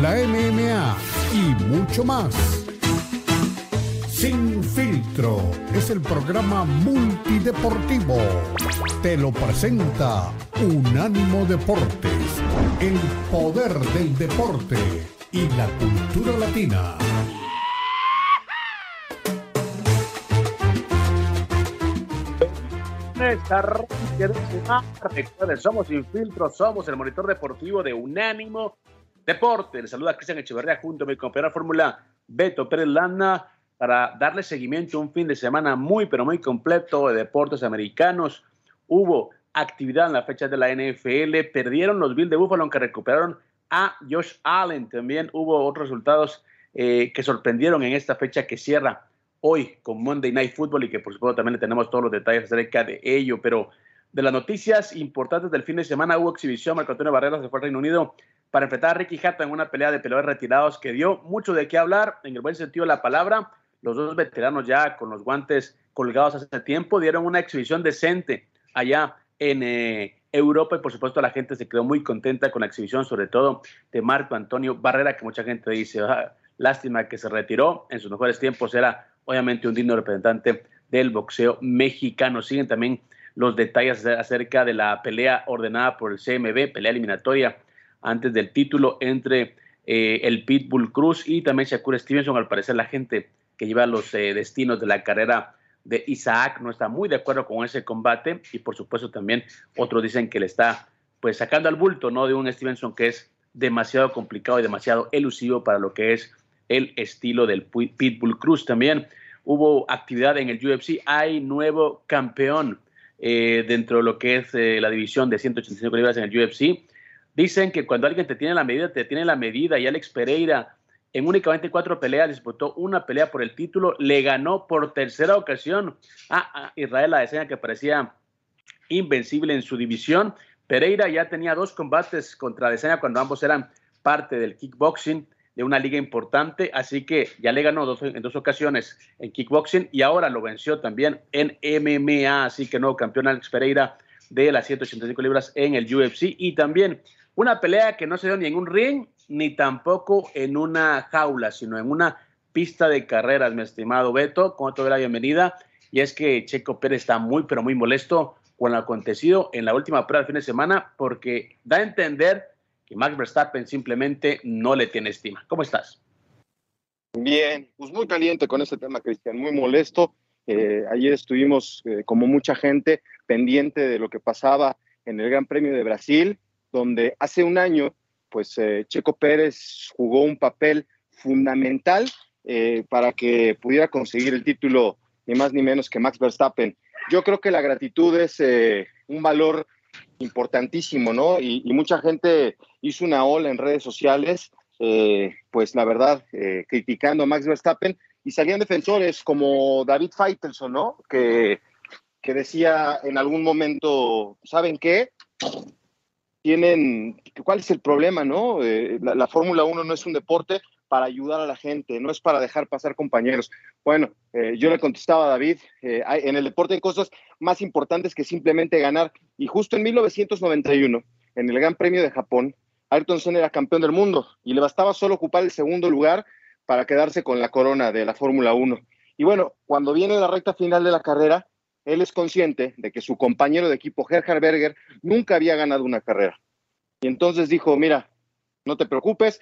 la MMA y mucho más. Sin filtro es el programa multideportivo. Te lo presenta Unánimo Deportes, el poder del deporte y la cultura latina. Recuerden, somos Sin Filtro, somos el monitor deportivo de Unánimo Deporte. Les saluda Cristian Echeverría junto a mi compañera de Fórmula Beto Pérez Landa para darle seguimiento a un fin de semana muy, pero muy completo de deportes americanos. Hubo actividad en la fecha de la NFL, perdieron los Bills de Buffalo, aunque recuperaron a Josh Allen. También hubo otros resultados eh, que sorprendieron en esta fecha que cierra hoy con Monday Night Football y que por supuesto también tenemos todos los detalles acerca de ello, pero de las noticias importantes del fin de semana hubo exhibición, Marco Antonio Barreras se fue al Reino Unido para enfrentar a Ricky Hatton en una pelea de peleadores retirados que dio mucho de qué hablar, en el buen sentido de la palabra. Los dos veteranos ya con los guantes colgados hace tiempo dieron una exhibición decente allá en eh, Europa y por supuesto la gente se quedó muy contenta con la exhibición, sobre todo de Marco Antonio Barrera, que mucha gente dice, ah, lástima que se retiró, en sus mejores tiempos era obviamente un digno representante del boxeo mexicano. Siguen también los detalles acerca de la pelea ordenada por el CMB, pelea eliminatoria antes del título entre eh, el Pitbull Cruz y también Shakur Stevenson. Al parecer la gente que lleva los eh, destinos de la carrera de Isaac no está muy de acuerdo con ese combate y por supuesto también otros dicen que le está pues sacando al bulto no de un Stevenson que es demasiado complicado y demasiado elusivo para lo que es el estilo del Pitbull Cruz. También hubo actividad en el UFC, hay nuevo campeón eh, dentro de lo que es eh, la división de 185 libras en el UFC. Dicen que cuando alguien te tiene la medida, te tiene la medida y Alex Pereira en únicamente cuatro peleas disputó una pelea por el título, le ganó por tercera ocasión a, Israel Adesanya que parecía invencible en su división. Pereira ya tenía dos combates contra Adesanya cuando ambos eran parte del kickboxing de una liga importante, así que ya le ganó en dos ocasiones en kickboxing y ahora lo venció también en MMA, así que nuevo campeón Alex Pereira de las 185 libras en el UFC y también una pelea que no se dio ni en un ring ni tampoco en una jaula, sino en una pista de carreras, mi estimado Beto, con te la bienvenida. Y es que Checo Pérez está muy pero muy molesto con lo acontecido en la última prueba del fin de semana porque da a entender Max Verstappen simplemente no le tiene estima. ¿Cómo estás? Bien, pues muy caliente con este tema, Cristian, muy molesto. Eh, ayer estuvimos, eh, como mucha gente, pendiente de lo que pasaba en el Gran Premio de Brasil, donde hace un año, pues eh, Checo Pérez jugó un papel fundamental para que pudiera conseguir el título, ni más ni menos que Max Verstappen. Yo creo que la gratitud es un valor importantísimo, ¿no? Y, mucha gente hizo una ola en redes sociales, eh, pues la verdad, eh, criticando a Max Verstappen y salían defensores como David Feitelson, ¿no? Que, que decía en algún momento, ¿saben qué? Tienen, ¿cuál es el problema, no? Eh, la, la Fórmula 1 no es un deporte, para ayudar a la gente, no es para dejar pasar compañeros. Bueno, yo le contestaba a David, eh, en el deporte hay cosas más importantes que simplemente ganar. Y justo en 1991, en el Gran Premio de Japón, Ayrton Senna era campeón del mundo y le bastaba solo ocupar el segundo lugar para quedarse con la corona de la Fórmula 1. Y bueno, cuando viene la recta final de la carrera, él es consciente de que su compañero de equipo, Gerhard Berger, nunca había ganado una carrera. Y entonces dijo, mira, no te preocupes,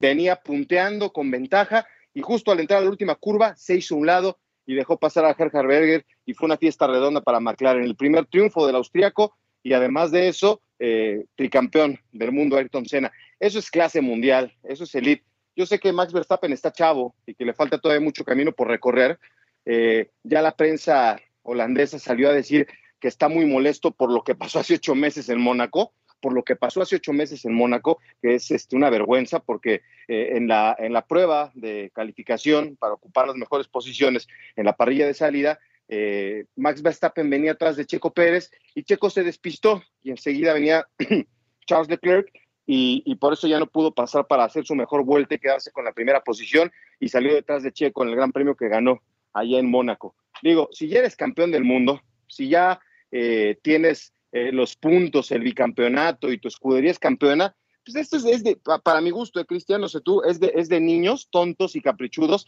venía punteando con ventaja y justo al entrar a la última curva se hizo un lado y dejó pasar a Gerhard Berger y fue una fiesta redonda para McLaren. El primer triunfo del austriaco y además de eso, eh, tricampeón del mundo Ayrton Senna. Eso es clase mundial, eso es elite. Yo sé que Max Verstappen está chavo y que le falta todavía mucho camino por recorrer. Eh, ya la prensa holandesa salió a decir que está muy molesto por lo que pasó hace ocho meses en Mónaco, por lo que pasó hace ocho meses en Mónaco, que es este, una vergüenza porque eh, en, la, en la prueba de calificación para ocupar las mejores posiciones en la parrilla de salida, eh, Max Verstappen venía atrás de Checo Pérez y Checo se despistó y enseguida venía Charles Leclerc y, por eso ya no pudo pasar para hacer su mejor vuelta y quedarse con la primera posición y salió detrás de Checo en el Gran Premio que ganó allá en Mónaco. Digo, si ya eres campeón del mundo, si ya eh, tienes eh, los puntos, el bicampeonato y tu escudería es campeona, pues esto es, de, para mi gusto, eh, Cristiano, no sé tú, es de, es de niños tontos y caprichudos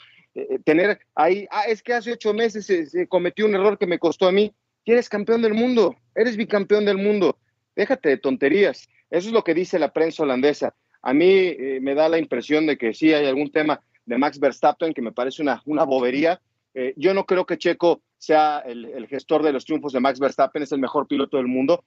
tener ahí, ah, es que hace ocho meses se, cometió un error que me costó a mí. Y eres campeón del mundo, eres bicampeón del mundo. Déjate de tonterías. Eso es lo que dice la prensa holandesa. A mí me da la impresión de que sí hay algún tema de Max Verstappen que me parece una, una bobería. yo no creo que Checo sea el, gestor de los triunfos de Max Verstappen, es el mejor piloto del mundo,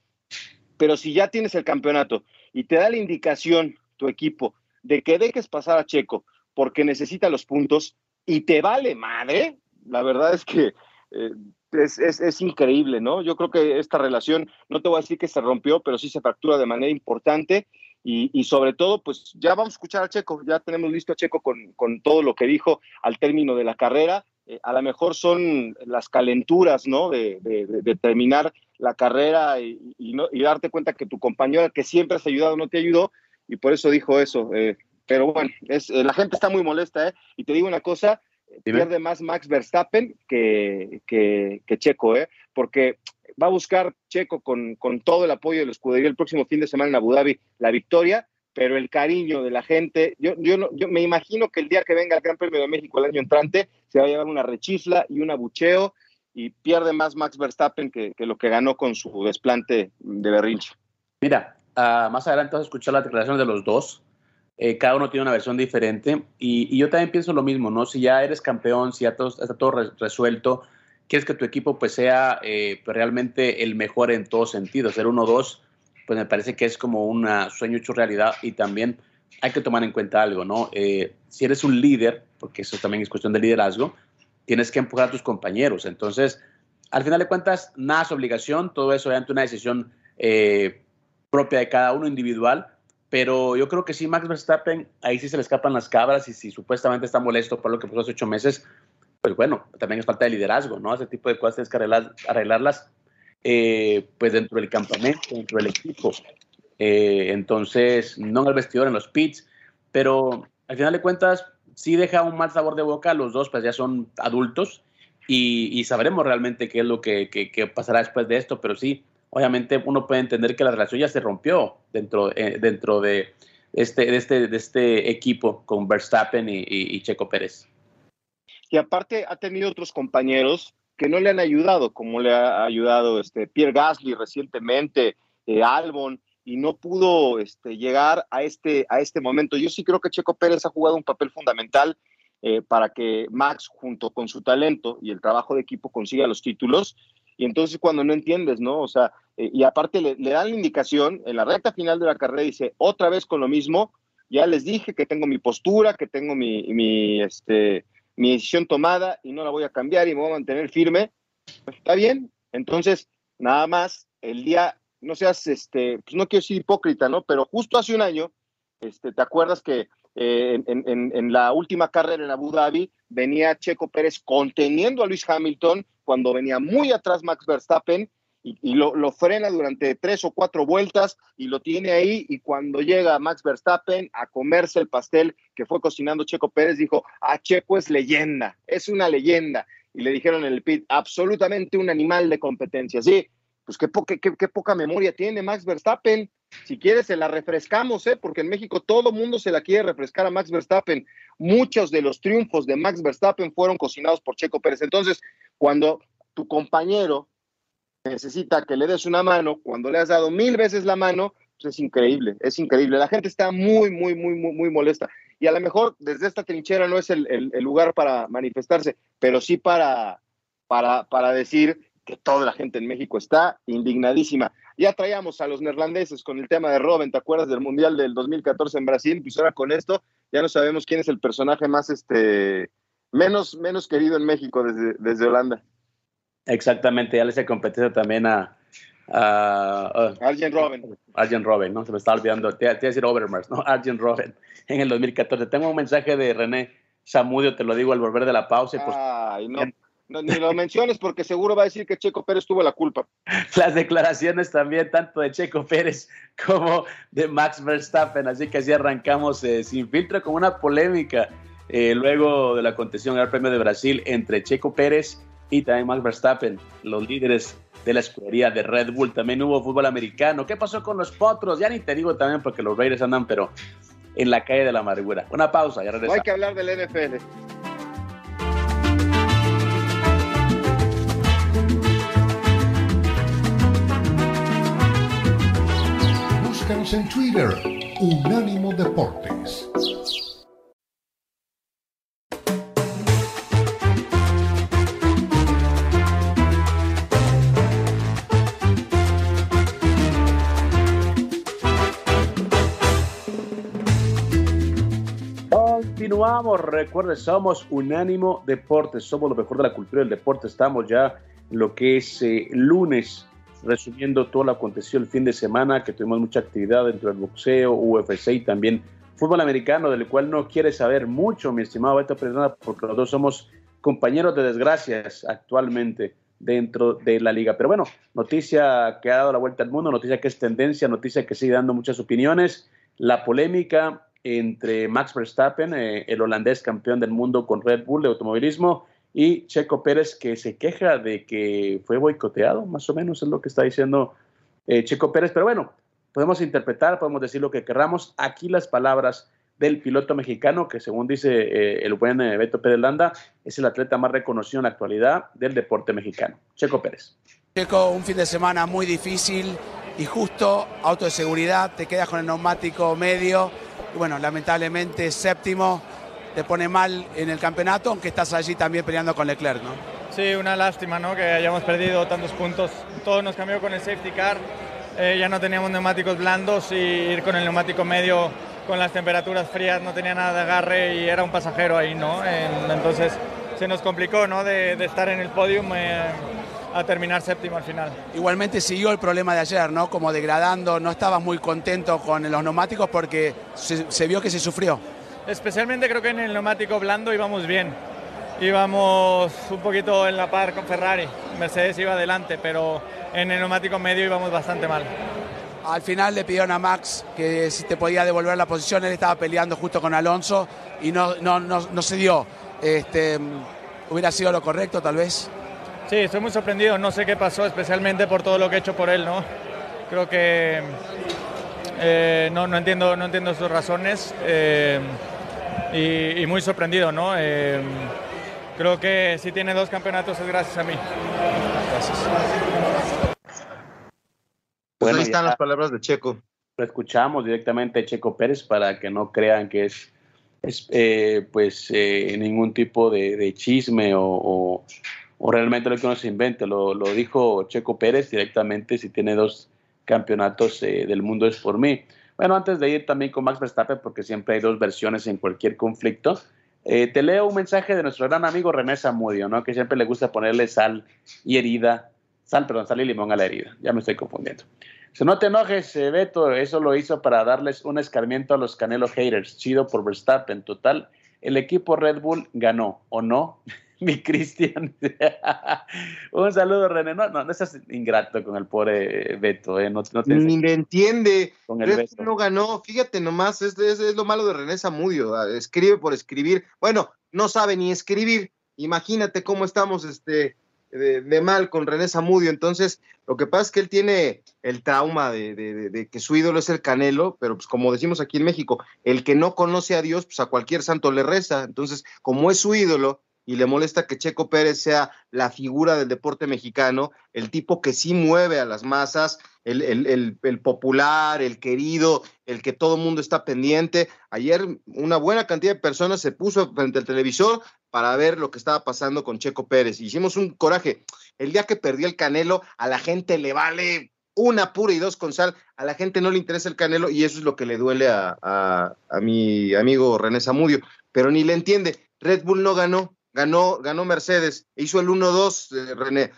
pero si ya tienes el campeonato y te da la indicación tu equipo de que dejes pasar a Checo porque necesita los puntos y te vale madre, la verdad es que eh, es, increíble, ¿no? Yo creo que esta relación, no te voy a decir que se rompió, pero sí se fractura de manera importante y, sobre todo, pues ya vamos a escuchar a Checo, ya tenemos listo a Checo con, con todo lo que dijo al término de la carrera eh, a lo mejor son las calenturas, ¿no? De, terminar la carrera y, no, y, darte cuenta que tu compañero que siempre has ayudado no te ayudó y por eso dijo eso. Eh, pero bueno, es, eh, la gente está muy molesta, ¿eh? Y te digo una cosa, pierde más Max Verstappen que, que, que, Checo, ¿eh? Porque va a buscar Checo con, con todo el apoyo de la escudería el próximo fin de semana en Abu Dhabi la victoria pero el cariño de la gente, yo, yo, no, yo me imagino que el día que venga el Gran Premio de México el año entrante, se va a llevar una rechifla y un abucheo y pierde más Max Verstappen que, que lo que ganó con su desplante de berrinche. Mira, uh, más adelante vas a escuchar las declaraciones de los dos. Eh, cada uno tiene una versión diferente y, yo también pienso lo mismo, ¿no? Si ya eres campeón, si ya todo, está todo resuelto, quieres que tu equipo pues sea eh, pues, realmente el mejor en todos sentidos, ser uno dos pues me parece que es como un sueño hecho realidad y también hay que tomar en cuenta algo, ¿no? Eh, si eres un líder, porque eso también es cuestión de liderazgo, tienes que empujar a tus compañeros. Entonces, al final de cuentas, nada es obligación, todo eso es una decisión eh, propia de cada uno individual, pero yo creo que sí, Max Verstappen, ahí sí se le escapan las cabras y si supuestamente está molesto por lo que pasó hace ocho meses, pues bueno, también es falta de liderazgo, ¿no? Ese tipo de cosas tienes que arreglar, arreglarlas eh, pues dentro del campamento, dentro del equipo. Eh, entonces, no en el vestidor, en los pits, pero al final de cuentas sí deja un mal sabor de boca, los dos pues ya son adultos y, sabremos realmente qué es lo que, pasará después de esto, pero sí, obviamente uno puede entender que la relación ya se rompió dentro, eh, dentro de, este, de, este, de este equipo con Verstappen y, y Checo Pérez. Y aparte ha tenido otros compañeros que no le han ayudado, como le ha ayudado este Pierre Gasly recientemente, eh, Albon, y no pudo este, llegar a este, a este momento. Yo sí creo que Checo Pérez ha jugado un papel fundamental eh, para que Max, junto con su talento y el trabajo de equipo, consiga los títulos. Y entonces cuando no entiendes, ¿no? O sea, eh, y aparte le, dan la indicación, en la recta final de la carrera dice, otra vez con lo mismo, ya les dije que tengo mi postura, que tengo mi, mi este, mi decisión tomada y no la voy a cambiar y me voy a mantener firme, pues está bien. Entonces, nada más, el día, no seas, este, pues no quiero ser hipócrita, ¿no? Pero justo hace un año, este, ¿te acuerdas que eh, en, la última carrera en Abu Dhabi venía Checo Pérez conteniendo a Luis Hamilton cuando venía muy atrás Max Verstappen y, lo, lo, frena durante tres o cuatro vueltas y lo tiene ahí y cuando llega Max Verstappen a comerse el pastel que fue cocinando Checo Pérez, dijo, ah, Checo es leyenda, es una leyenda. Y le dijeron en el pit, absolutamente un animal de competencia. Sí, pues qué, poca memoria tiene Max Verstappen. Si quieres, se la refrescamos, ¿eh? porque en México todo mundo se la quiere refrescar a Max Verstappen. Muchos de los triunfos de Max Verstappen fueron cocinados por Checo Pérez. Entonces, cuando tu compañero necesita que le des una mano, cuando le has dado mil veces la mano, pues es increíble, es increíble. La gente está muy, muy, muy, muy, muy molesta. Y a lo mejor desde esta trinchera no es el, el, lugar para manifestarse, pero sí para, para, para decir que toda la gente en México está indignadísima. Ya traíamos a los neerlandeses con el tema de Robben, ¿te acuerdas del Mundial del 2014 en Brasil? Pues ahora con esto ya no sabemos quién es el personaje más, este, menos, menos querido en México desde, desde Holanda. Exactamente, ya le hice competencia también a, Uh, Arjen Robben. Arjen Robben, ¿no? Se me está olvidando. Te, iba a decir Overmars, ¿no? Arjen Robben en el 2014. Tengo un mensaje de René Samudio, te lo digo al volver de la pausa. Pues, Ay, no, no, ni lo menciones porque seguro va a decir que Checo Pérez tuvo la culpa. Las declaraciones también, tanto de Checo Pérez como de Max Verstappen. Así que así arrancamos eh, sin filtro con una polémica eh, luego de la contención al Premio de Brasil entre Checo Pérez y también Max Verstappen, los líderes de la escudería de Red Bull. También hubo fútbol americano. ¿Qué pasó con los potros? Ya ni te digo también porque los Raiders andan, pero en la calle de la amargura. Una pausa, ya regresamos. hay que hablar del NFL. En Twitter, Unánimo Deportes. Continuamos, recuerde, somos Unánimo Deportes, somos lo mejor de la cultura del deporte, estamos ya lo que es eh, lunes, resumiendo todo lo acontecido el fin de semana, que tuvimos mucha actividad dentro del boxeo, UFC y también fútbol americano, del cual no quiere saber mucho, mi estimado Beto Pérez, porque los dos somos compañeros de desgracias actualmente dentro de la liga. Pero bueno, noticia que ha dado la vuelta al mundo, noticia que es tendencia, noticia que sigue dando muchas opiniones, la polémica entre Max Verstappen, eh, el holandés campeón del mundo con Red Bull de automovilismo, y Checo Pérez, que se queja de que fue boicoteado, más o menos es lo que está diciendo eh, Checo Pérez. Pero bueno, podemos interpretar, podemos decir lo que querramos. Aquí las palabras del piloto mexicano, que según dice eh, el buen Beto Pérez Landa, es el atleta más reconocido en la actualidad del deporte mexicano. Checo Pérez. Checo, un fin de semana muy difícil y justo, auto de seguridad, te quedas con el neumático medio y bueno, lamentablemente séptimo te pone mal en el campeonato, aunque estás allí también peleando con Leclerc, ¿no? Sí, una lástima, ¿no? Que hayamos perdido tantos puntos. Todo nos cambió con el safety car. Eh, ya no teníamos neumáticos blandos y ir con el neumático medio con las temperaturas frías no tenía nada de agarre y era un pasajero ahí, ¿no? entonces se nos complicó, ¿no? De, estar en el podium. Eh, a terminar séptimo al final. Igualmente siguió el problema de ayer, ¿no? Como degradando, no estabas muy contento con los neumáticos porque se, vio que se sufrió. Especialmente creo que en el neumático blando íbamos bien. Íbamos un poquito en la par con Ferrari. Mercedes iba adelante, pero en el neumático medio íbamos bastante mal. Al final le pidieron a Max que si te podía devolver la posición, él estaba peleando justo con Alonso y no, no, no, no se dio. Este, ¿Hubiera sido lo correcto tal vez? Sí, estoy muy sorprendido, no sé qué pasó, especialmente por todo lo que he hecho por él, ¿no? Creo que eh, no, no, entiendo, no entiendo sus razones eh, y, muy sorprendido, ¿no? Eh, creo que si tiene dos campeonatos es gracias a mí. Gracias. Pues ahí están las palabras de Checo. Lo escuchamos directamente Checo Pérez para que no crean que es, es pues ningún tipo de, chisme o o realmente lo que uno se invente. Lo, lo dijo Checo Pérez directamente, si tiene dos campeonatos eh, del mundo es por mí. Bueno, antes de ir también con Max Verstappen, porque siempre hay dos versiones en cualquier conflicto, eh, te leo un mensaje de nuestro gran amigo René Zamudio, ¿no? que siempre le gusta ponerle sal y herida, sal, perdón, sal y limón a la herida. Ya me estoy confundiendo. Si no te enojes, eh, Beto, eso lo hizo para darles un escarmiento a los Canelo haters. Chido por Verstappen. Total, el equipo Red Bull ganó, ¿o no? mi Cristian. Un saludo, René. No, no, no estás ingrato con el pobre Beto. ¿eh? No, Ni le entiende. Con el Beto. no ganó. Fíjate nomás, es, es, es, lo malo de René Zamudio. Ah, escribe por escribir. Bueno, no sabe ni escribir. Imagínate cómo estamos este, de, mal con René Zamudio. Entonces, lo que pasa es que él tiene el trauma de, de, que su ídolo es el Canelo, pero pues como decimos aquí en México, el que no conoce a Dios, pues a cualquier santo le reza. Entonces, como es su ídolo y le molesta que Checo Pérez sea la figura del deporte mexicano, el tipo que sí mueve a las masas, el, el, popular, el querido, el que todo el mundo está pendiente. Ayer una buena cantidad de personas se puso frente al televisor para ver lo que estaba pasando con Checo Pérez. Hicimos un coraje. El día que perdió el Canelo, a la gente le vale una pura y dos con sal. A la gente no le interesa el Canelo y eso es lo que le duele a, a, a mi amigo René Zamudio. Pero ni le entiende. Red Bull no ganó, ganó, ganó Mercedes, hizo el 1-2, eh, René.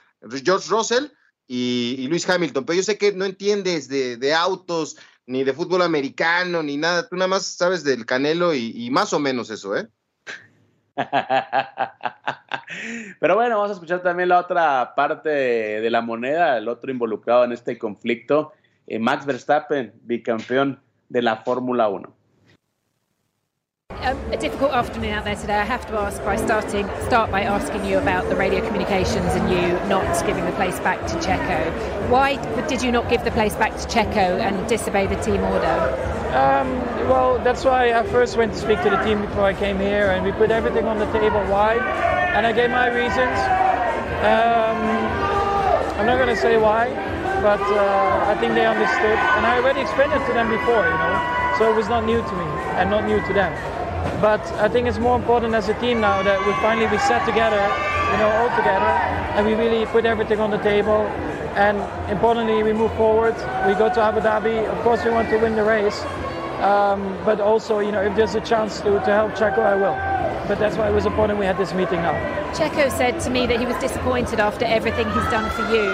George Russell y, Luis Hamilton, pero yo sé que no entiendes de, autos, ni de fútbol americano, ni nada, tú nada más sabes del Canelo y, más o menos eso, ¿eh? Pero bueno, vamos a escuchar también la otra parte de la moneda, el otro involucrado en este conflicto, eh, Max Verstappen, bicampeón de la Fórmula 1. Um, a difficult afternoon out there today. I have to ask by starting start by asking you about the radio communications and you not giving the place back to Checo. Why did you not give the place back to Checo and disobey the team order? Um, well, that's why I first went to speak to the team before I came here, and we put everything on the table. Why? And I gave my reasons. Um, I'm not going to say why, but uh, I think they understood, and I already explained it to them before, you know. So it was not new to me and not new to them. But I think it's more important as a team now that we finally we sat together, you know, all together, and we really put everything on the table. And importantly, we move forward. We go to Abu Dhabi. Of course, we want to win the race, um, but also, you know, if there's a chance to, to help Checo, I will. But that's why it was important we had this meeting now. Checo said to me that he was disappointed after everything he's done for you,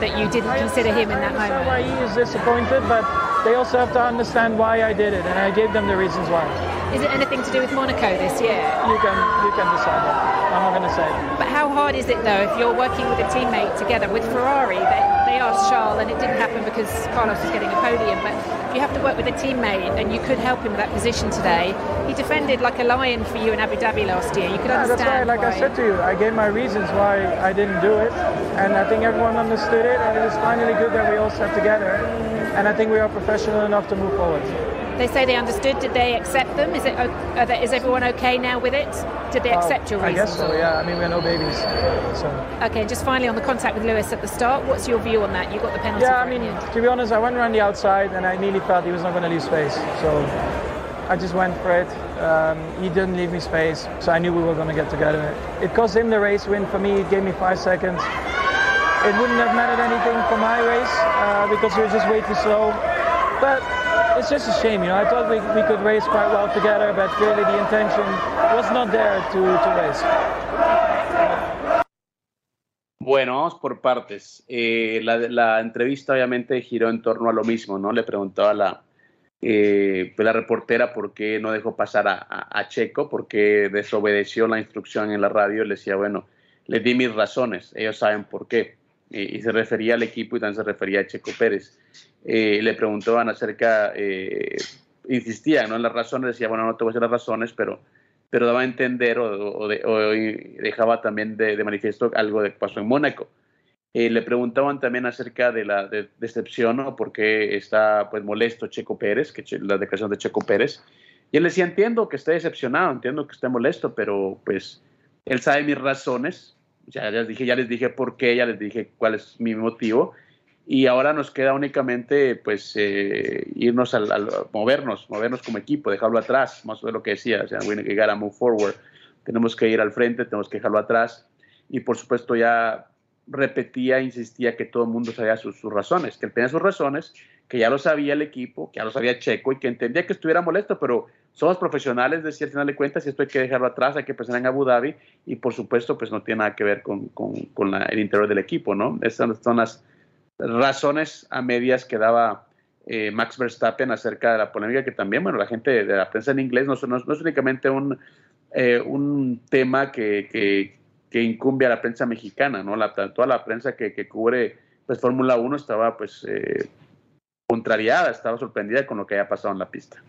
that you didn't I consider him in that moment. Why he is disappointed, but they also have to understand why I did it, and I gave them the reasons why. Is it anything to do with Monaco this year? You can you can decide that. I'm not going to say. But how hard is it though if you're working with a teammate together with Ferrari? They, they asked Charles, and it didn't happen because Carlos was getting a podium. But if you have to work with a teammate and you could help him with that position today, he defended like a lion for you in Abu Dhabi last year. You could yeah, understand. That's why, like why. I said to you, I gave my reasons why I didn't do it, and I think everyone understood it, and it was finally good that we all sat together and I think we are professional enough to move forward. They say they understood. Did they accept them? Is it they, is everyone okay now with it? Did they accept your reasons? I guess so. Yeah. I mean, we're no babies. So. Okay. Just finally on the contact with Lewis at the start. What's your view on that? You got the penalty. Yeah. I mean, to be honest, I went around the outside and I nearly felt he was not going to leave space. So I just went for it. Um, he didn't leave me space, so I knew we were going to get together. It cost him the race win. For me, it gave me five seconds. It wouldn't have mattered anything for my race uh, because we were just way too slow. But it's just a shame, you know. I thought we, we could race quite well together, but clearly the intention was not there to, to race. Bueno, vamos por partes. Eh, la, la, entrevista obviamente giró en torno a lo mismo, ¿no? Le preguntaba a la, eh, pues la reportera por qué no dejó pasar a, a, a, Checo, por qué desobedeció la instrucción en la radio. Le decía, bueno, le di mis razones, ellos saben por qué y se refería al equipo y también se refería a Checo Pérez. Eh, le preguntaban acerca, eh, ¿no? en las razones, decía, bueno, no te voy a decir las razones, pero, pero daba a entender o, dejaba también de, manifiesto algo de que pasó en Mónaco. Eh, le preguntaban también acerca de la decepción o por qué está pues molesto Checo Pérez, que la declaración de Checo Pérez. Y él decía, entiendo que esté decepcionado, entiendo que esté molesto, pero pues él sabe mis razones ya les dije, ya les dije por qué, ya les dije cuál es mi motivo. Y ahora nos queda únicamente pues eh, irnos al, movernos, movernos como equipo, dejarlo atrás, más o menos lo que decía, o sea, we to move forward. Tenemos que ir al frente, tenemos que dejarlo atrás. Y por supuesto ya repetía, insistía que todo el mundo sabía sus, sus razones, que él tenía sus razones, que ya lo sabía el equipo, que ya lo sabía Checo y que entendía que estuviera molesto, pero somos profesionales, decía al final de cuentas, y esto hay que dejarlo atrás, hay que pensar en Abu Dhabi y por supuesto pues no tiene nada que ver con, con, el interior del equipo, ¿no? Esas son las razones a medias que daba eh, Max Verstappen acerca de la polémica que también, bueno, la gente de la prensa en inglés no, no, es únicamente un, eh, un tema que, que, que, incumbe a la prensa mexicana, ¿no? La, toda la prensa que, que cubre pues Fórmula 1 estaba pues eh, contrariada, estaba sorprendida con lo que había pasado en la pista.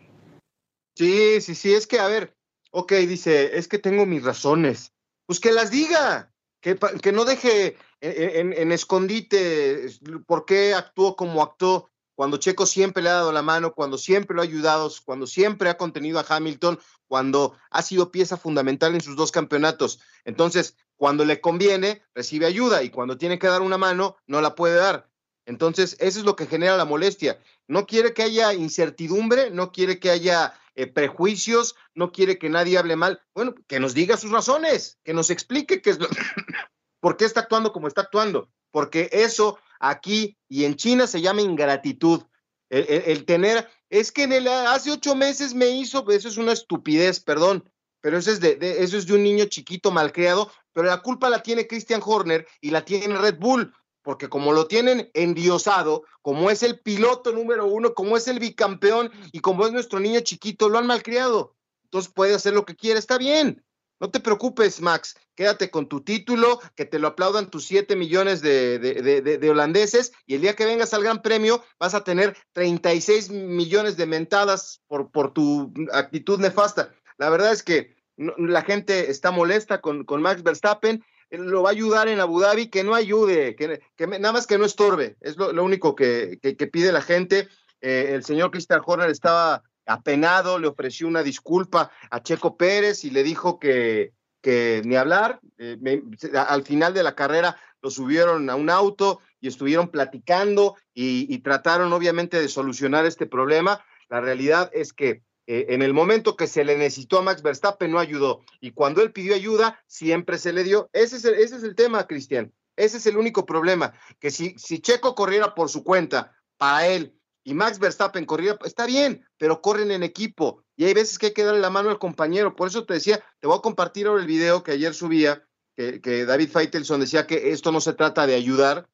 Sí, sí, sí, es que, a ver, ok, dice, es que tengo mis razones. Pues que las diga, que, que no deje en, en, escondite por qué actuó como actuó, cuando Checo siempre le ha dado la mano, cuando siempre lo ha ayudado, cuando siempre ha contenido a Hamilton, cuando ha sido pieza fundamental en sus dos campeonatos. Entonces, cuando le conviene, recibe ayuda y cuando tiene que dar una mano, no la puede dar. Entonces, eso es lo que genera la molestia. No quiere que haya incertidumbre, no quiere que haya eh, prejuicios, no quiere que nadie hable mal. Bueno, que nos diga sus razones, que nos explique qué es lo, por qué está actuando como está actuando, porque eso aquí y en China se llama ingratitud. El, tener, es que en el, hace ocho meses me hizo, eso es una estupidez, perdón, pero eso es de, eso es de un niño chiquito malcriado, pero la culpa la tiene Christian Horner y la tiene Red Bull porque como lo tienen endiosado, como es el piloto número uno, como es el bicampeón y como es nuestro niño chiquito, lo han malcriado. Entonces puede hacer lo que quiera, está bien. No te preocupes, Max, quédate con tu título, que te lo aplaudan tus 7 millones de, de, holandeses y el día que vengas al Gran Premio vas a tener 36 millones de mentadas por, tu actitud nefasta. La verdad es que la gente está molesta con Max Verstappen lo va a ayudar en Abu Dhabi, que no ayude, que, nada más que no estorbe, es lo, único que, pide la gente. Eh, el señor Christian Horner estaba apenado, le ofreció una disculpa a Checo Pérez y le dijo que, que ni hablar. Eh, al final de la carrera lo subieron a un auto y estuvieron platicando y trataron obviamente de solucionar este problema. La realidad es que eh, en el momento que se le necesitó a Max Verstappen no ayudó. Y cuando él pidió ayuda, siempre se le dio. Ese es el, ese es el tema, Cristian. Ese es el único problema. Que si, si Checo corriera por su cuenta para él y Max Verstappen corriera, está bien, pero corren en equipo. Y hay veces que hay que darle la mano al compañero. Por eso te decía, te voy a compartir ahora el video que ayer subía, que, que David Feitelson decía que esto no se trata de ayudar,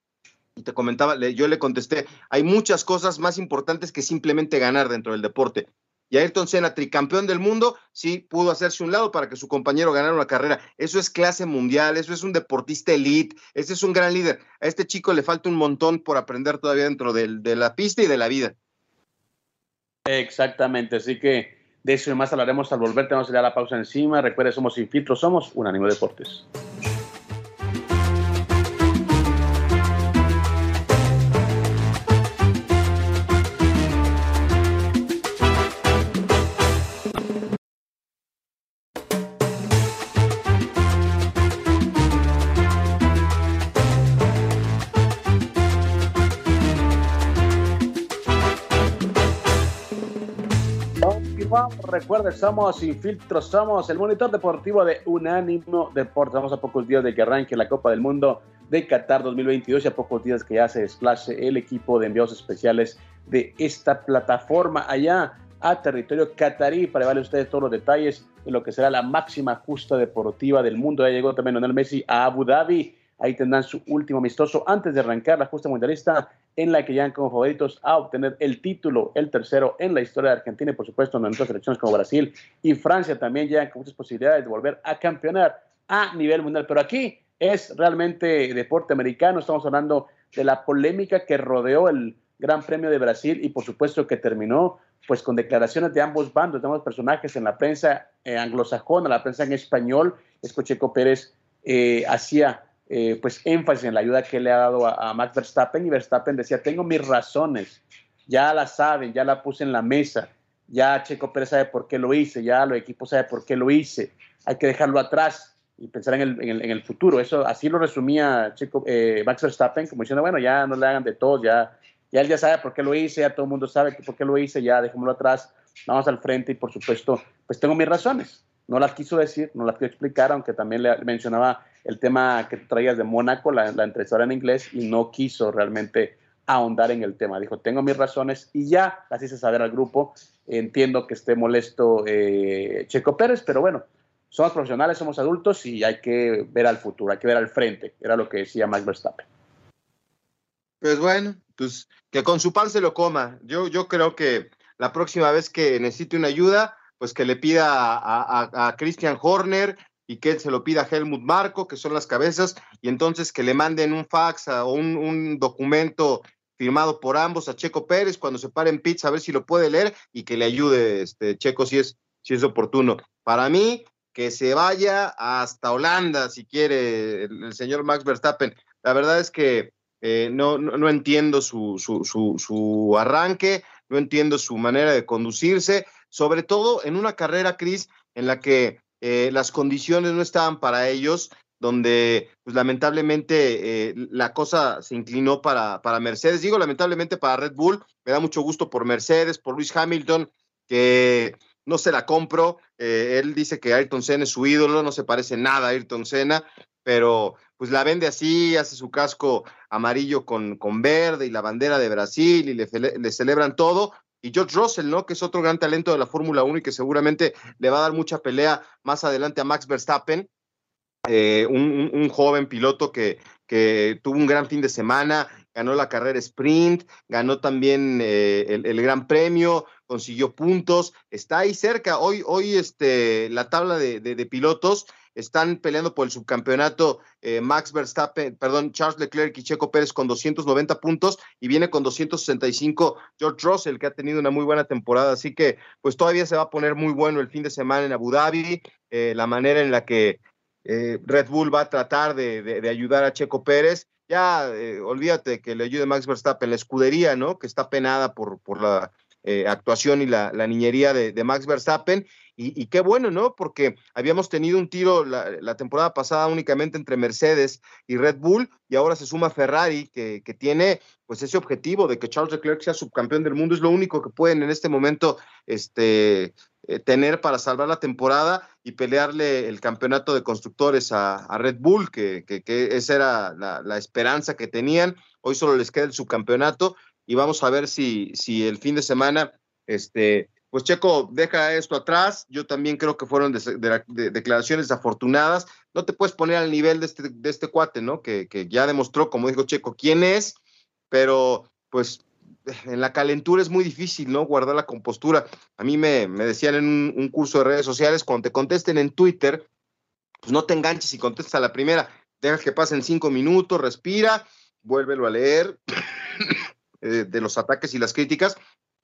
y te comentaba, yo le contesté, hay muchas cosas más importantes que simplemente ganar dentro del deporte. Y Ayrton Senna, tricampeón del mundo, sí pudo hacerse un lado para que su compañero ganara una carrera. Eso es clase mundial, eso es un deportista elite, ese es un gran líder. A este chico le falta un montón por aprender todavía dentro de, la pista y de la vida. Exactamente, así que de eso y más hablaremos al volver. Tenemos ya la pausa encima. Recuerde, somos Sin Filtro, somos un ánimo deportes. Somos Sin Filtro, somos el monitor deportivo de Unánimo Deportes. Vamos a pocos días de que arranque la Copa del Mundo de Qatar 2022 y a pocos días que ya se desplace el equipo de enviados especiales de esta plataforma allá a territorio catarí para llevarle a ustedes todos los detalles de lo que será la máxima justa deportiva del mundo. Ya llegó también Lionel Messi a Abu Dhabi. Ahí tendrán su último amistoso antes de arrancar la justa mundialista en la que llegan como favoritos a obtener el título, el tercero en la historia de Argentina y por supuesto en otras selecciones como Brasil y Francia también llegan con muchas posibilidades de volver a campeonar a nivel mundial. Pero aquí es realmente deporte americano, estamos hablando de la polémica que rodeó el Gran Premio de Brasil y por supuesto que terminó pues con declaraciones de ambos bandos, de ambos personajes en la prensa eh, anglosajona, la prensa en español, Escocheco Pérez eh, hacía eh, pues énfasis en la ayuda que le ha dado a, Max Verstappen y Verstappen decía, tengo mis razones, ya la saben, ya la puse en la mesa, ya Checo Pérez sabe por qué lo hice, ya los equipos saben por qué lo hice, hay que dejarlo atrás y pensar en el, en el, futuro. Eso así lo resumía Checo, eh, Max Verstappen, como diciendo, bueno, ya no le hagan de todos, ya, ya él ya sabe por qué lo hice, ya todo el mundo sabe por qué lo hice, ya dejémoslo atrás, vamos al frente y por supuesto, pues tengo mis razones. No las quiso decir, no las quiso explicar, aunque también le mencionaba el tema que traías de Mónaco, la, la en inglés, y no quiso realmente ahondar en el tema. Dijo, tengo mis razones y ya las hice saber al grupo. Entiendo que esté molesto eh, Checo Pérez, pero bueno, somos profesionales, somos adultos y hay que ver al futuro, hay que ver al frente. Era lo que decía Max Verstappen. Pues bueno, pues que con su pan se lo coma. Yo, yo creo que la próxima vez que necesite una ayuda, pues que le pida a Christian Horner, y que él se lo pida a Helmut Marco, que son las cabezas, y entonces que le manden un fax o un, documento firmado por ambos a Checo Pérez cuando se pare en a ver si lo puede leer y que le ayude este Checo si es, si es oportuno. Para mí, que se vaya hasta Holanda si quiere el, señor Max Verstappen. La verdad es que eh, no, no, entiendo su, su, su, su arranque, no entiendo su manera de conducirse, sobre todo en una carrera, Cris, en la que eh, las condiciones no estaban para ellos, donde pues lamentablemente eh, la cosa se inclinó para, para Mercedes. Digo lamentablemente para Red Bull, me da mucho gusto por Mercedes, por Luis Hamilton, que no se la compro. Eh, él dice que Ayrton Senna es su ídolo, no se parece nada a Ayrton Senna, pero pues la vende así, hace su casco amarillo con, con verde y la bandera de Brasil y le, le celebran todo, y George Russell, ¿no? Que es otro gran talento de la Fórmula 1 y que seguramente le va a dar mucha pelea más adelante a Max Verstappen, eh, un, joven piloto que, que tuvo un gran fin de semana, ganó la carrera sprint, ganó también eh, el, Gran Premio, consiguió puntos, está ahí cerca. Hoy, hoy este, la tabla de, de, pilotos están peleando por el subcampeonato eh, Max Verstappen, perdón, Charles Leclerc y Checo Pérez con 290 puntos y viene con 265 George Russell, que ha tenido una muy buena temporada. Así que, pues todavía se va a poner muy bueno el fin de semana en Abu Dhabi, eh, la manera en la que Red Bull va a tratar de, de ayudar a Checo Pérez ya eh, olvídate que le ayude Max Verstappen, la escudería, ¿no? Que está penada por, por la eh, actuación y la, niñería de, Max Verstappen. Y, qué bueno, ¿no? Porque habíamos tenido un tiro la, temporada pasada únicamente entre Mercedes y Red Bull, y ahora se suma Ferrari, que, que, tiene pues ese objetivo de que Charles Leclerc sea subcampeón del mundo. Es lo único que pueden en este momento este, eh, tener para salvar la temporada y pelearle el campeonato de constructores a, Red Bull, que, esa era la, esperanza que tenían. Hoy solo les queda el subcampeonato y vamos a ver si, si el fin de semana, este, pues Checo deja esto atrás. Yo también creo que fueron declaraciones desafortunadas. No te puedes poner al nivel de este, este cuate, ¿no? Que, que ya demostró, como dijo Checo, quién es, pero pues en la calentura es muy difícil, ¿no? Guardar la compostura. A mí me, decían en un, curso de redes sociales, cuando te contesten en Twitter, pues no te enganches y contestas a la primera. Deja que pasen cinco minutos, respira, vuélvelo a leer eh, de los ataques y las críticas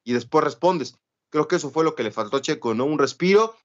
y después respondes. Creo que eso fue lo que le faltó a Checo, ¿no? Un respiro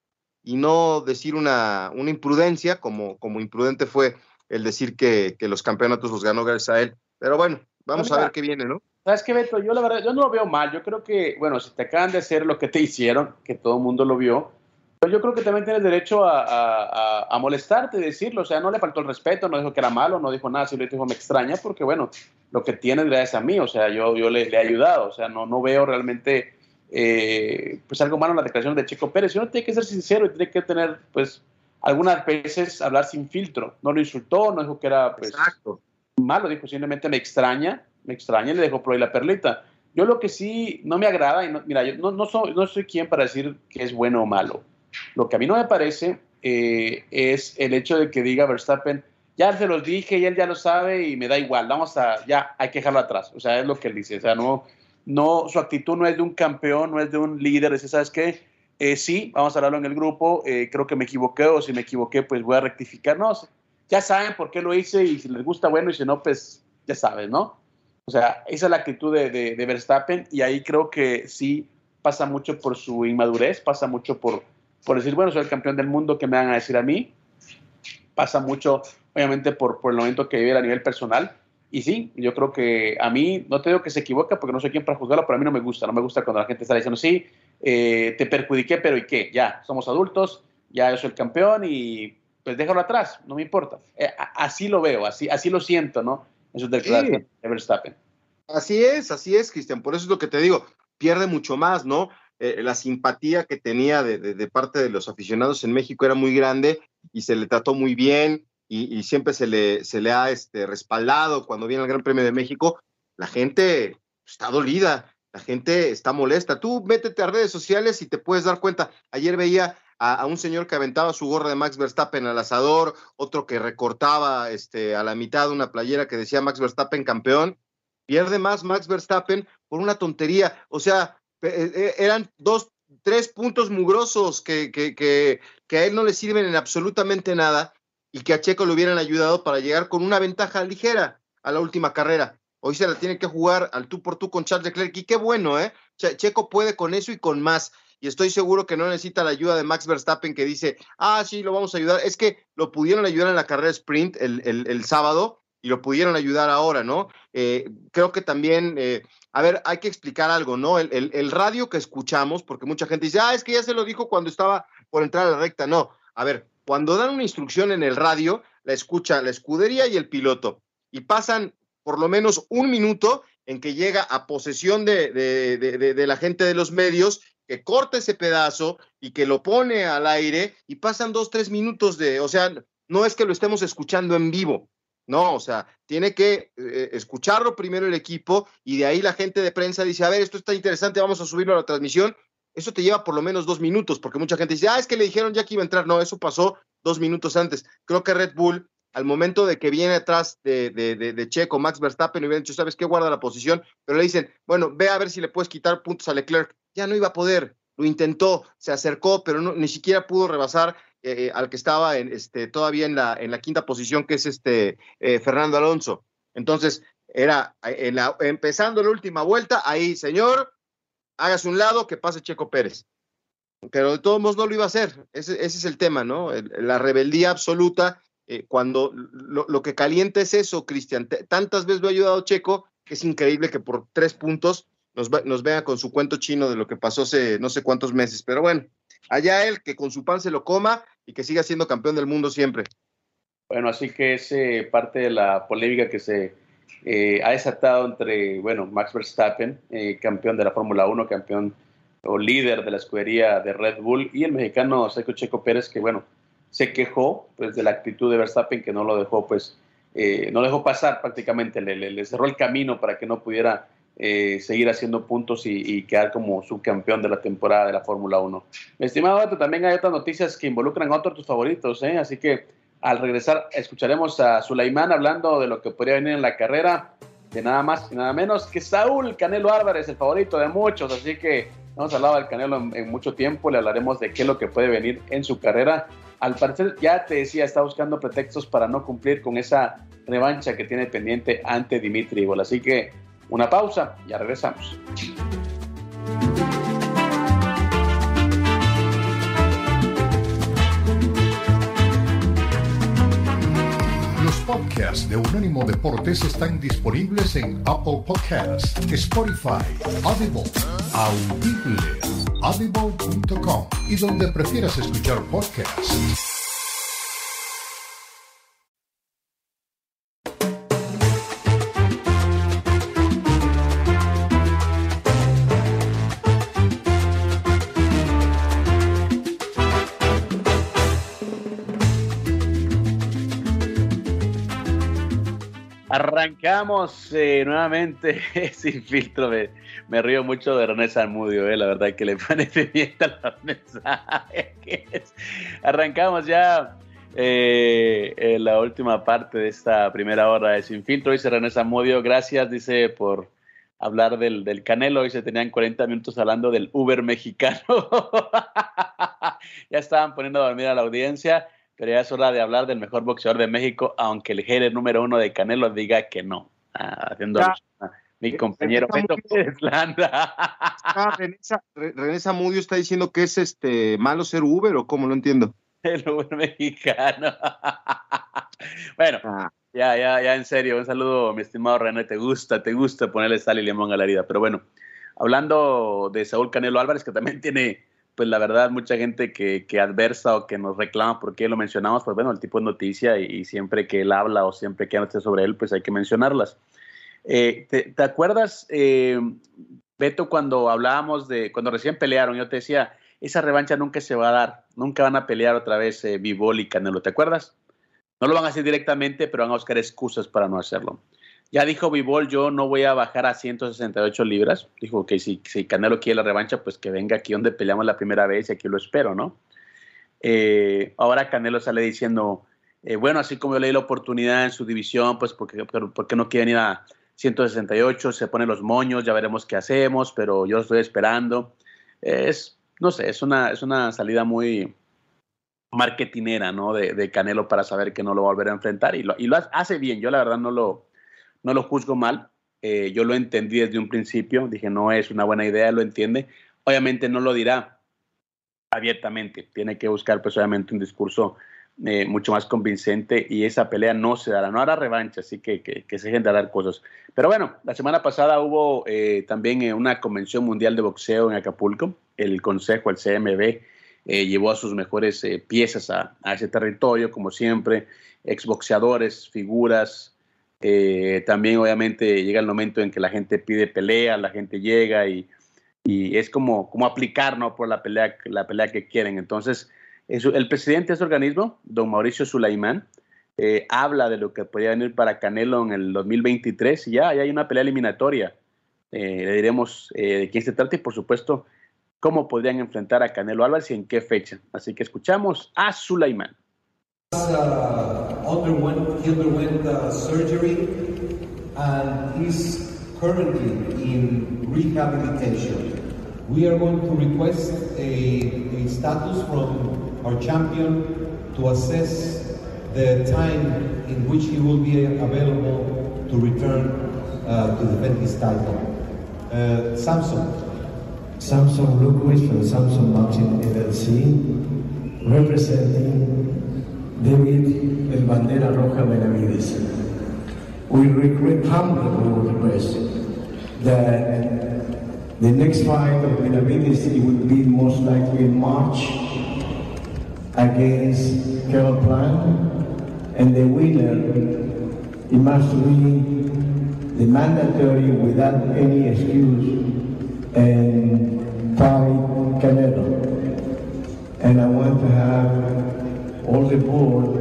y no decir una, una imprudencia, como, como imprudente fue el decir que, que los campeonatos los ganó gracias a él. Pero bueno, vamos a ver qué viene, ¿no? ¿Sabes qué, Beto? Yo la verdad, yo no lo veo mal. Yo creo que, bueno, si te acaban de hacer lo que te hicieron, que todo el mundo lo vio, pues yo creo que también tienes derecho a, a, a, molestarte, decirlo. O sea, no le faltó el respeto, no dijo que era malo, no dijo nada, simplemente dijo me extraña, porque bueno, lo que tienes gracias a mí, o sea, yo, yo le, he ayudado. O sea, no, no veo realmente eh, pues algo malo en la declaración de Chico Pérez. Uno tiene que ser sincero y tiene que tener, pues, algunas veces hablar sin filtro. No lo insultó, no dijo que era, pues, Exacto. malo, dijo simplemente me extraña me extraña y le dejo por ahí la perlita. Yo lo que sí no me agrada, y mira, yo no, no, soy, no soy quien para decir que es bueno o malo. Lo que a mí no me parece eh, es el hecho de que diga Verstappen, ya se los dije y él ya lo sabe y me da igual, vamos a, ya hay que dejarlo atrás. O sea, es lo que él dice. O sea, no, no, su actitud no es de un campeón, no es de un líder, dice, ¿sabes qué? Eh, sí, vamos a hablarlo en el grupo, eh, creo que me equivoqué o si me equivoqué, pues voy a rectificar. No, ya saben por qué lo hice y si les gusta, bueno, y si no, pues ya saben, ¿no? O sea, esa es la actitud de, Verstappen y ahí creo que sí pasa mucho por su inmadurez, pasa mucho por, por decir, bueno, soy el campeón del mundo, ¿qué me van a decir a mí? Pasa mucho, obviamente, por, por el momento que vive a nivel personal. Y sí, yo creo que a mí, no te digo que se equivoca porque no soy quien para juzgarlo, pero a mí no me gusta, no me gusta cuando la gente está diciendo, sí, eh, te perjudiqué, pero ¿y qué? Ya, somos adultos, ya yo soy el campeón y pues déjalo atrás, no me importa. Eh, así lo veo, así, así lo siento, ¿no? Eso es de Verstappen. Así es, así es, Cristian. Por eso es lo que te digo. Pierde mucho más, ¿no? Eh, la simpatía que tenía de, parte de los aficionados en México era muy grande y se le trató muy bien y, siempre se le, se le ha este, respaldado cuando viene el Gran Premio de México. La gente está dolida, la gente está molesta. Tú métete a redes sociales y te puedes dar cuenta. Ayer veía a, un señor que aventaba su gorra de Max Verstappen al asador, otro que recortaba este, a la mitad una playera que decía Max Verstappen campeón. Pierde más Max Verstappen por una tontería. O sea, eh, eh, eran dos, tres puntos mugrosos que, que, que a él no le sirven en absolutamente nada y que a Checo le hubieran ayudado para llegar con una ventaja ligera a la última carrera. Hoy se la tiene que jugar al tú por tú con Charles Leclerc y qué bueno, ¿eh? Checo puede con eso y con más y estoy seguro que no necesita la ayuda de Max Verstappen que dice, ah, sí, lo vamos a ayudar. Es que lo pudieron ayudar en la carrera sprint el, sábado y lo pudieron ayudar ahora, ¿no? Eh, creo que también, eh, a ver, hay que explicar algo, ¿no? El, radio que escuchamos, porque mucha gente dice, ah, es que ya se lo dijo cuando estaba por entrar a la recta. No, a ver, cuando dan una instrucción en el radio, la escucha la escudería y el piloto y pasan por lo menos un minuto en que llega a posesión de, de, la gente de los medios que corta ese pedazo y que lo pone al aire y pasan dos, tres minutos de, o sea, no es que lo estemos escuchando en vivo, no, o sea, tiene que eh, escucharlo primero el equipo y de ahí la gente de prensa dice, a ver, esto está interesante, vamos a subirlo a la transmisión. Eso te lleva por lo menos dos minutos, porque mucha gente dice, ah, es que le dijeron ya que iba a entrar. No, eso pasó dos minutos antes. Creo que Red Bull al momento de que viene atrás de, de, Checo, Max Verstappen, hubieran dicho, ¿sabes qué? Guarda la posición, pero le dicen, bueno, ve a ver si le puedes quitar puntos a Leclerc. Ya no iba a poder, lo intentó, se acercó, pero no, ni siquiera pudo rebasar eh, al que estaba en, este, todavía en la, en la quinta posición, que es este eh, Fernando Alonso. Entonces, era en la, empezando la última vuelta, ahí, señor, hágase un lado, que pase Checo Pérez. Pero de todos modos no lo iba a hacer. Ese, es el tema, ¿no? la rebeldía absoluta eh, cuando lo, que calienta es eso, Cristian. Tantas veces lo ha ayudado Checo que es increíble que por tres puntos nos, nos vea con su cuento chino de lo que pasó hace no sé cuántos meses. Pero bueno, allá él, que con su pan se lo coma y que siga siendo campeón del mundo siempre. Bueno, así que es eh, parte de la polémica que se eh, ha desatado entre, bueno, Max Verstappen, campeón de la Fórmula 1, campeón o líder de la escudería de Red Bull, y el mexicano Sergio Checo Pérez, que, bueno, se quejó pues, de la actitud de Verstappen que no lo dejó, pues, eh, no dejó pasar prácticamente, le, cerró el camino para que no pudiera eh, seguir haciendo puntos y, quedar como subcampeón de la temporada de la Fórmula 1. Mi estimado también hay otras noticias que involucran a otros tus favoritos, ¿eh? así que al regresar escucharemos a Sulaimán hablando de lo que podría venir en la carrera, de nada más y nada menos que Saúl Canelo Álvarez, el favorito de muchos, así que no hemos hablado del Canelo en mucho tiempo, le hablaremos de qué es lo que puede venir en su carrera al parecer ya te decía, está buscando pretextos para no cumplir con esa revancha que tiene pendiente ante Dimitri. Así que una pausa, ya regresamos. De Unánimo Deportes están disponibles en Apple Podcasts, Spotify, Audible, Audible audible.com y donde prefieras escuchar podcasts. Arrancamos eh, nuevamente sin filtro. Me, me, río mucho de René Salmudio, eh, la verdad que le pone pimienta los mensajes. Arrancamos ya eh, la última parte de esta primera hora de Sin Filtro. Dice René Salmudio, gracias, dice, por hablar del, del Canelo. Hoy se tenían 40 minutos hablando del Uber mexicano. ya estaban poniendo a dormir a la audiencia pero ya es hora de hablar del mejor boxeador de México, aunque el jefe número uno de Canelo diga que no. Ah, haciendo mi compañero Beto Pérez Landa. René Zamudio está diciendo que es este malo ser Uber o cómo lo entiendo. El Uber mexicano. bueno, ah. ya, ya, ya en serio, un saludo, mi estimado René, te gusta, te gusta ponerle sal y limón a la herida. Pero bueno, hablando de Saúl Canelo Álvarez, que también tiene pues la verdad, mucha gente que, que, adversa o que nos reclama por qué lo mencionamos, pues bueno, el tipo de noticia y, siempre que él habla o siempre que habla sobre él, pues hay que mencionarlas. Eh, ¿te, acuerdas, eh, Beto, cuando hablábamos de, cuando recién pelearon, yo te decía, esa revancha nunca se va a dar, nunca van a pelear otra vez eh, y Canelo, ¿te acuerdas? No lo van a hacer directamente, pero van a buscar excusas para no hacerlo. Ya dijo Vivol, yo no voy a bajar a 168 libras. Dijo que si, si Canelo quiere la revancha, pues que venga aquí donde peleamos la primera vez y aquí lo espero, ¿no? Eh, ahora Canelo sale diciendo, eh, bueno, así como yo le di la oportunidad en su división, pues porque, porque no quieren ir a 168, se ponen los moños, ya veremos qué hacemos, pero yo estoy esperando. Es, no sé, es una, es una salida muy marketinera, ¿no? De, de, Canelo para saber que no lo va a volver a enfrentar y lo, y lo hace bien. Yo la verdad no lo, no lo juzgo mal, eh, yo lo entendí desde un principio, dije, no es una buena idea, lo entiende. Obviamente no lo dirá abiertamente, tiene que buscar pues obviamente un discurso eh, mucho más convincente y esa pelea no se dará, no hará revancha, así que, que, se dar cosas. Pero bueno, la semana pasada hubo eh, también una convención mundial de boxeo en Acapulco, el consejo, el CMB, llevó a sus mejores piezas a, a, ese territorio, como siempre, exboxeadores, figuras, eh, también obviamente llega el momento en que la gente pide pelea, la gente llega y, es como, como aplicar ¿no? por la pelea, la pelea que quieren. Entonces, el presidente de este organismo, don Mauricio Sulaimán, eh, habla de lo que podría venir para Canelo en el 2023 y ya, hay una pelea eliminatoria. Eh, le diremos de quién se trata y por supuesto cómo podrían enfrentar a Canelo Álvarez y en qué fecha. Así que escuchamos a Sulaimán underwent, he underwent uh, surgery and he's currently in rehabilitation. We are going to request a, a status from our champion to assess the time in which he will be available to return uh, to defend his title. Uh, Samson. Samson Lukwis from Samson Mountain LLC, representing David El Bandera Roja Benavides. We regret humbly request that the next fight of Benavides it will be most likely in March against Carol Plant, and the winner it must be the mandatory without any excuse and fight Canelo. And I want to have all the board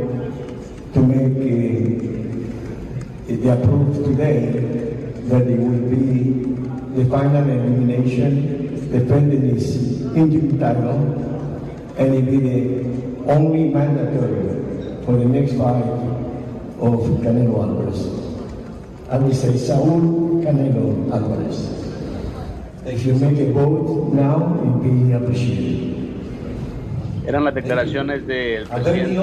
to make uh, the approve today that it will be the final elimination, his injury title, and it will be the only mandatory for the next fight of Canelo Alvarez. I will say Saul Canelo Alvarez. If you make a vote now, it will be appreciated. Eran las declaraciones del presidente?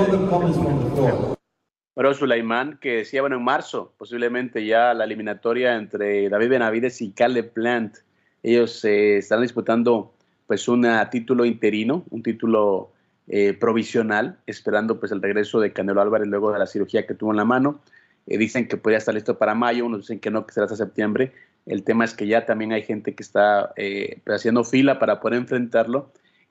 Pero Sulaimán, que decía, bueno, en marzo, posiblemente ya la eliminatoria entre David Benavides y Caleb Plant. Ellos eh, están disputando pues un título interino, un título eh, provisional, esperando pues el regreso de Canelo Álvarez luego de la cirugía que tuvo en la mano. Eh, dicen que podría estar listo para mayo, unos dicen que no, que será hasta septiembre. El tema es que ya también hay gente que está eh, pues, haciendo fila para poder enfrentarlo.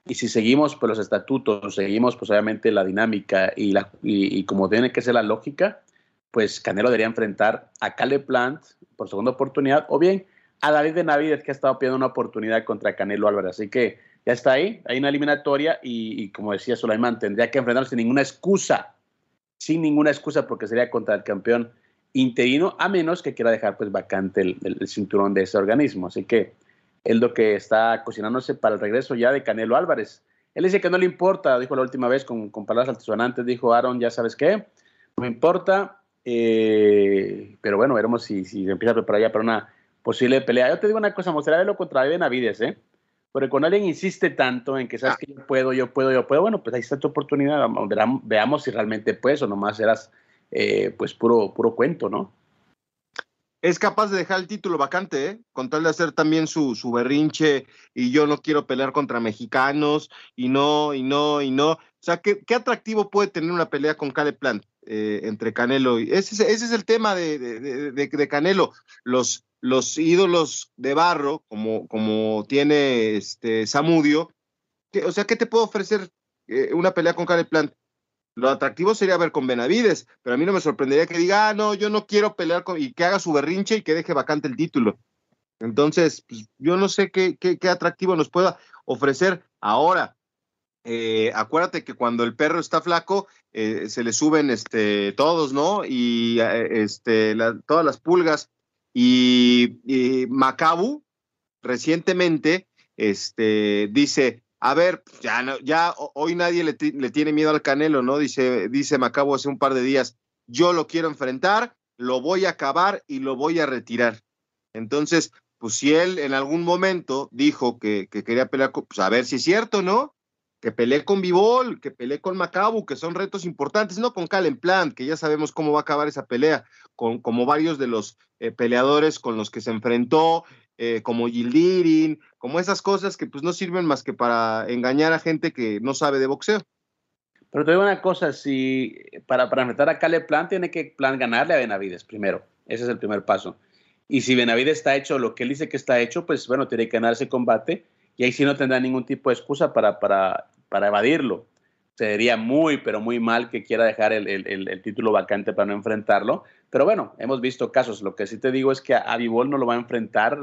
Y si seguimos pues, los estatutos, seguimos pues obviamente la dinámica y, la, y, como tiene que ser la lógica, pues Canelo debería enfrentar a Caleb Plant por segunda oportunidad o bien a David Benavidez que ha estado pidiendo una oportunidad contra Canelo Álvarez. Así que ya está ahí, hay una eliminatoria y, como decía Sulaimán, tendría que enfrentarlo sin ninguna excusa, sin ninguna excusa porque sería contra el campeón interino, a menos que quiera dejar pues vacante el, el cinturón de ese organismo. Así que es lo que está cocinándose para el regreso ya de Canelo Álvarez. Él dice que no le importa, dijo la última vez con, con palabras altisonantes, dijo Aaron, ya sabes qué, no me importa, eh, pero bueno, veremos si, si se empieza a preparar ya para una posible pelea. Yo te digo una cosa, gustaría verlo contra Benavides, ¿eh? Porque cuando alguien insiste tanto en que sabes que yo puedo, yo puedo, yo puedo, bueno, pues ahí está tu oportunidad, veamos, veamos si realmente puedes o nomás eras eh, pues puro, puro cuento, ¿no? Es capaz de dejar el título vacante, ¿eh? con tal de hacer también su, su berrinche y yo no quiero pelear contra mexicanos y no, y no, y no. O sea, ¿qué, qué atractivo puede tener una pelea con Caleb Plant eh, entre Canelo y... Ese, es- ese es el tema de, de, de- Canelo. Los, los ídolos de barro, como, como tiene este Samudio, o sea, ¿qué te puedo ofrecer eh, una pelea con Caleb Plant? Lo atractivo sería ver con Benavides, pero a mí no me sorprendería que diga, ah, no, yo no quiero pelear con, y que haga su berrinche y que deje vacante el título. Entonces, pues, yo no sé qué, qué, atractivo nos pueda ofrecer ahora. eh, acuérdate que cuando el perro está flaco, eh, se le suben este, todos, ¿no? Y eh, este, todas las pulgas. Y, y Macabu recientemente este, dice, a ver, ya, no, ya ho- hoy nadie le, le tiene miedo al Canelo, ¿no? Dice, dice Macabo hace un par de días, yo lo quiero enfrentar, lo voy a acabar y lo voy a retirar. Entonces, pues si él en algún momento dijo que, que quería pelear, con, pues a ver si es cierto, ¿no? Que peleé con Bivol, que peleé con Macabu, que son retos importantes, no con Calen Plant, que ya sabemos cómo va a acabar esa pelea, con, como varios de los eh, peleadores con los que se enfrentó, eh, como Gildirin, como esas cosas que pues no sirven más que para engañar a gente que no sabe de boxeo. Pero te digo una cosa, si para, para enfrentar a Caleb Plant tiene que plan ganarle a Benavides primero. Ese es el primer paso. Y si Benavides está hecho lo que él dice que está hecho, pues bueno, tiene que ganar ese combate y ahí sí no tendrá ningún tipo de excusa para, para, para evadirlo. Sería muy, pero muy mal que quiera dejar el, el, el, título vacante para no enfrentarlo. Pero bueno, hemos visto casos. Lo que sí te digo es que a Bivol no lo va a enfrentar,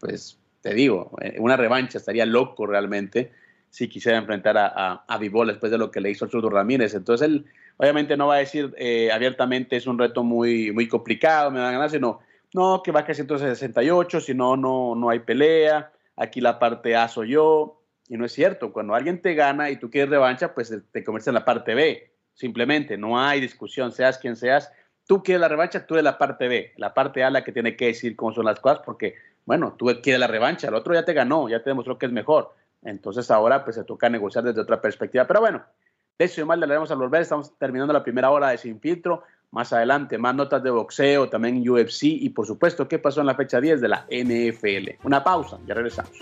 pues te digo, eh, una revancha. Estaría loco realmente si quisiera enfrentar a, a, Bivol después de lo que le hizo el Zurdo Ramírez. Entonces él obviamente no va a decir eh, abiertamente es un reto muy, muy complicado, me van a ganar, sino no, que va a 168, si no, no, no hay pelea, aquí la parte A soy yo, y no es cierto, cuando alguien te gana y tú quieres revancha, pues te conviertes en la parte B, Simplemente, no hay discusión, seas quien seas. Tú quieres la revancha, tú eres la parte B. La parte A la que tiene que decir cómo son las cosas, porque, bueno, tú quieres la revancha, el otro ya te ganó, ya te demostró que es mejor. Entonces ahora pues se toca negociar desde otra perspectiva. Pero bueno, de eso y más le haremos al volver. Estamos terminando la primera hora de Sin Filtro. Más adelante, más notas de boxeo, también UFC y por supuesto, qué pasó en la fecha 10 de la NFL. Una pausa, ya regresamos.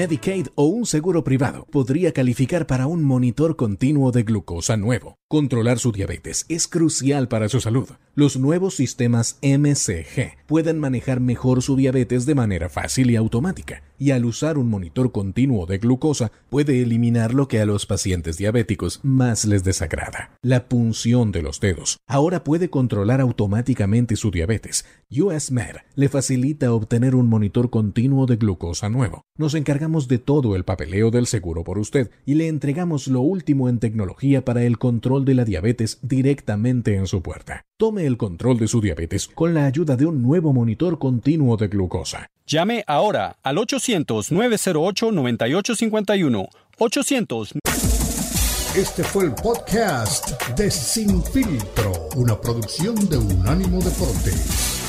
Medicaid o un seguro privado podría calificar para un monitor continuo de glucosa nuevo. Controlar su diabetes es crucial para su salud. Los nuevos sistemas MCG pueden manejar mejor su diabetes de manera fácil y automática, y al usar un monitor continuo de glucosa puede eliminar lo que a los pacientes diabéticos más les desagrada, la punción de los dedos. Ahora puede controlar automáticamente su diabetes. US Med le facilita obtener un monitor continuo de glucosa nuevo. Nos encargamos de todo el papeleo del seguro por usted y le entregamos lo último en tecnología para el control de la diabetes directamente en su puerta. Tome el control de su diabetes con la ayuda de un nuevo monitor continuo de glucosa. Llame ahora al 800-908-9851. 800. Este fue el podcast de Sin Filtro, una producción de Unánimo Deportes.